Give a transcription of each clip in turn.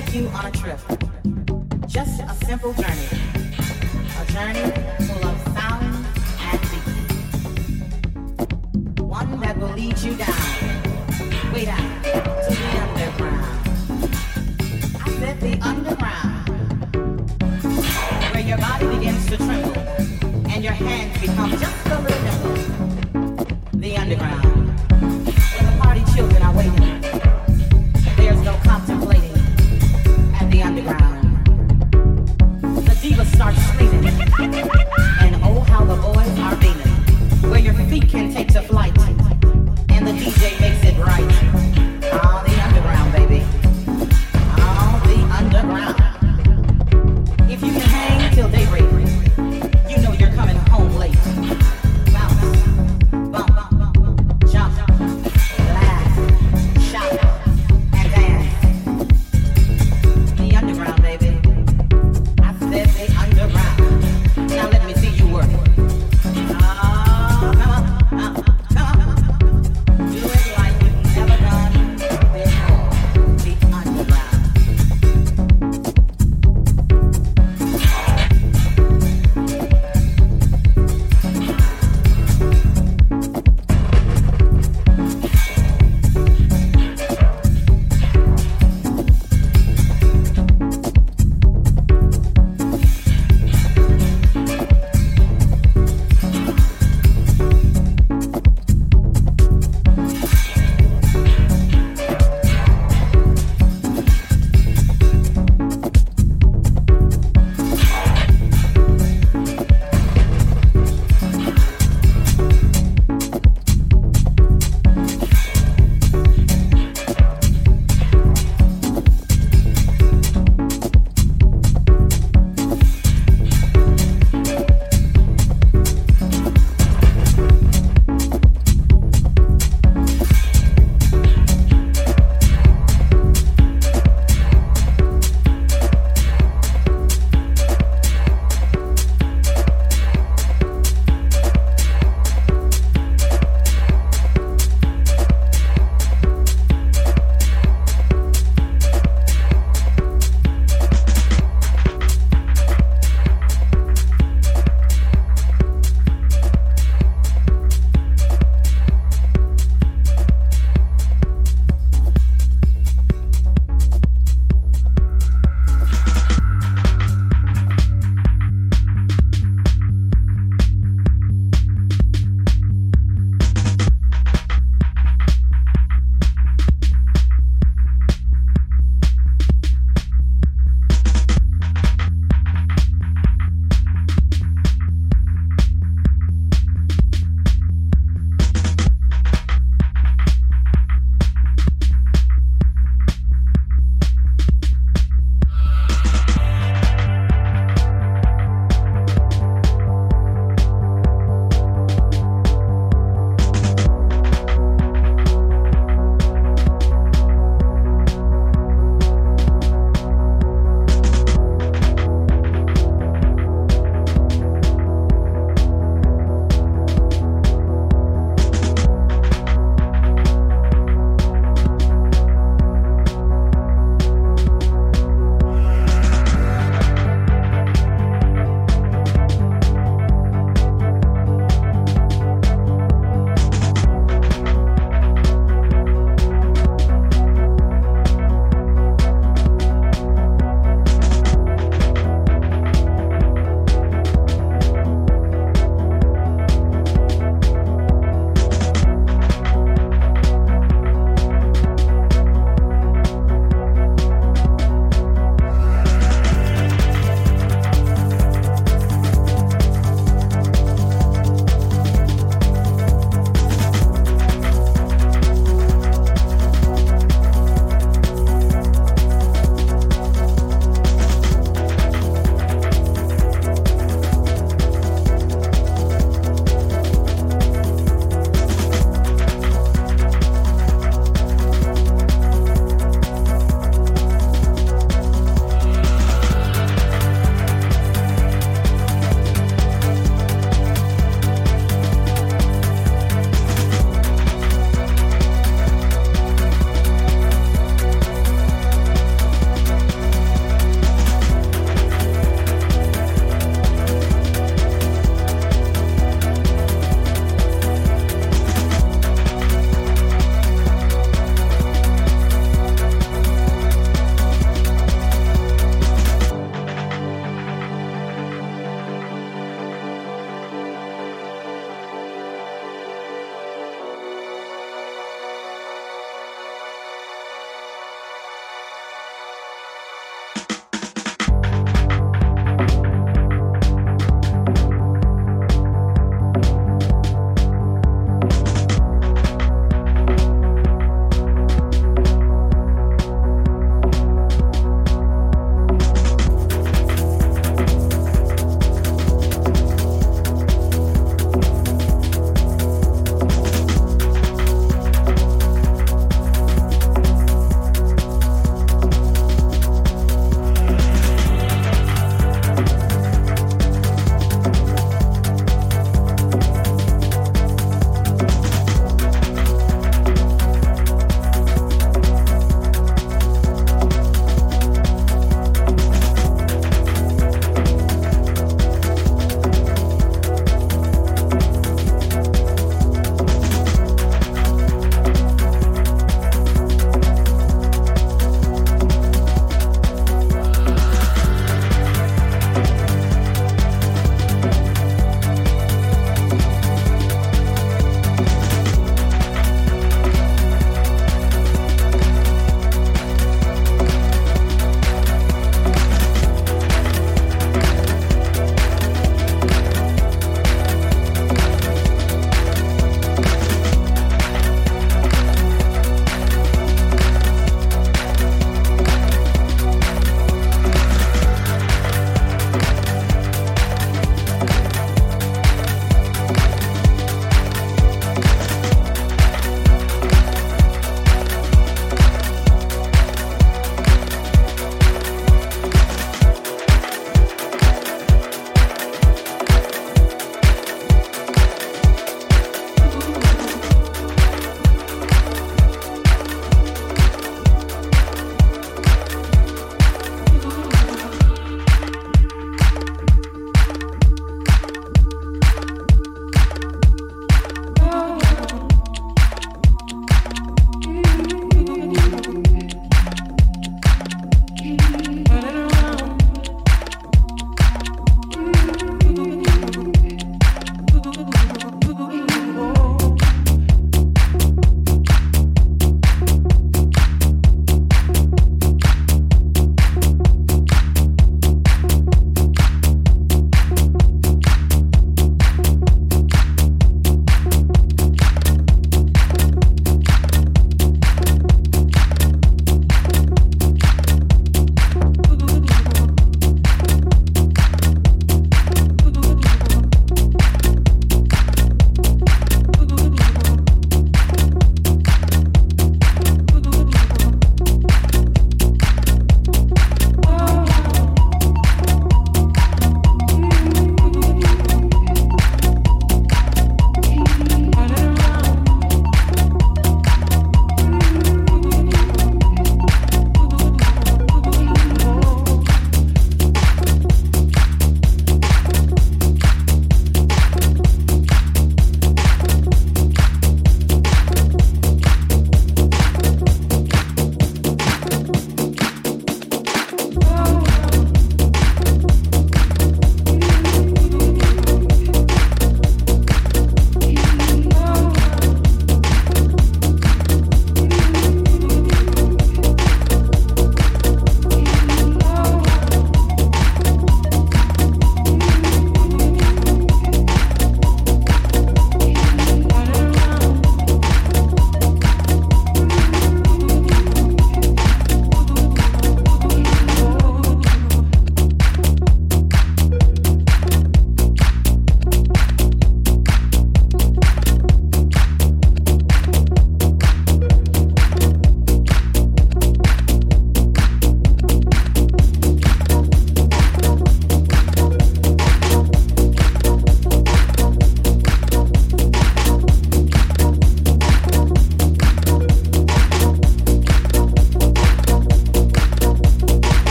take you on a trip. Just a simple journey. A journey full of sound and beat. One that will lead you down, way down to the underground. I said the underground, where your body begins to tremble and your hands become just a little nimble. The underground, can take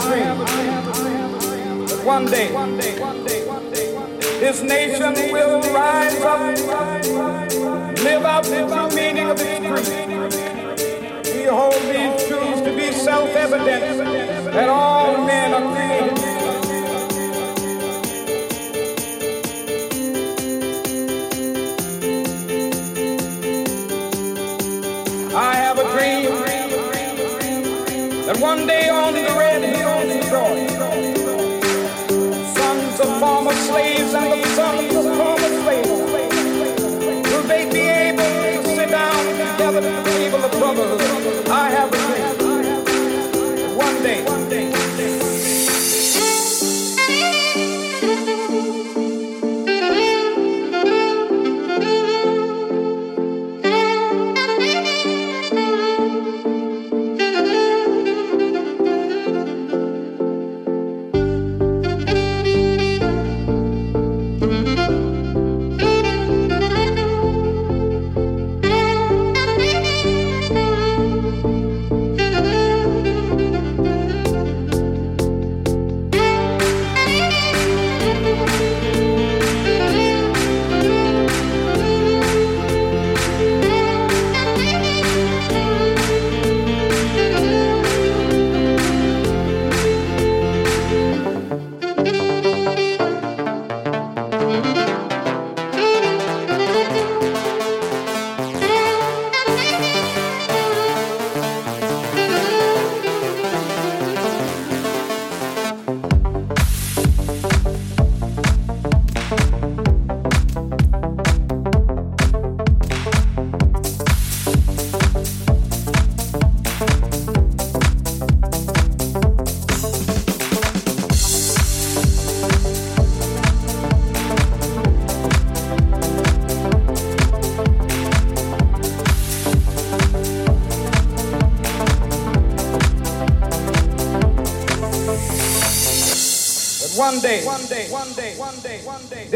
have a dream one day this nation will rise up, live out the meaning of its creed. We hold these truths to be self-evident that all men are created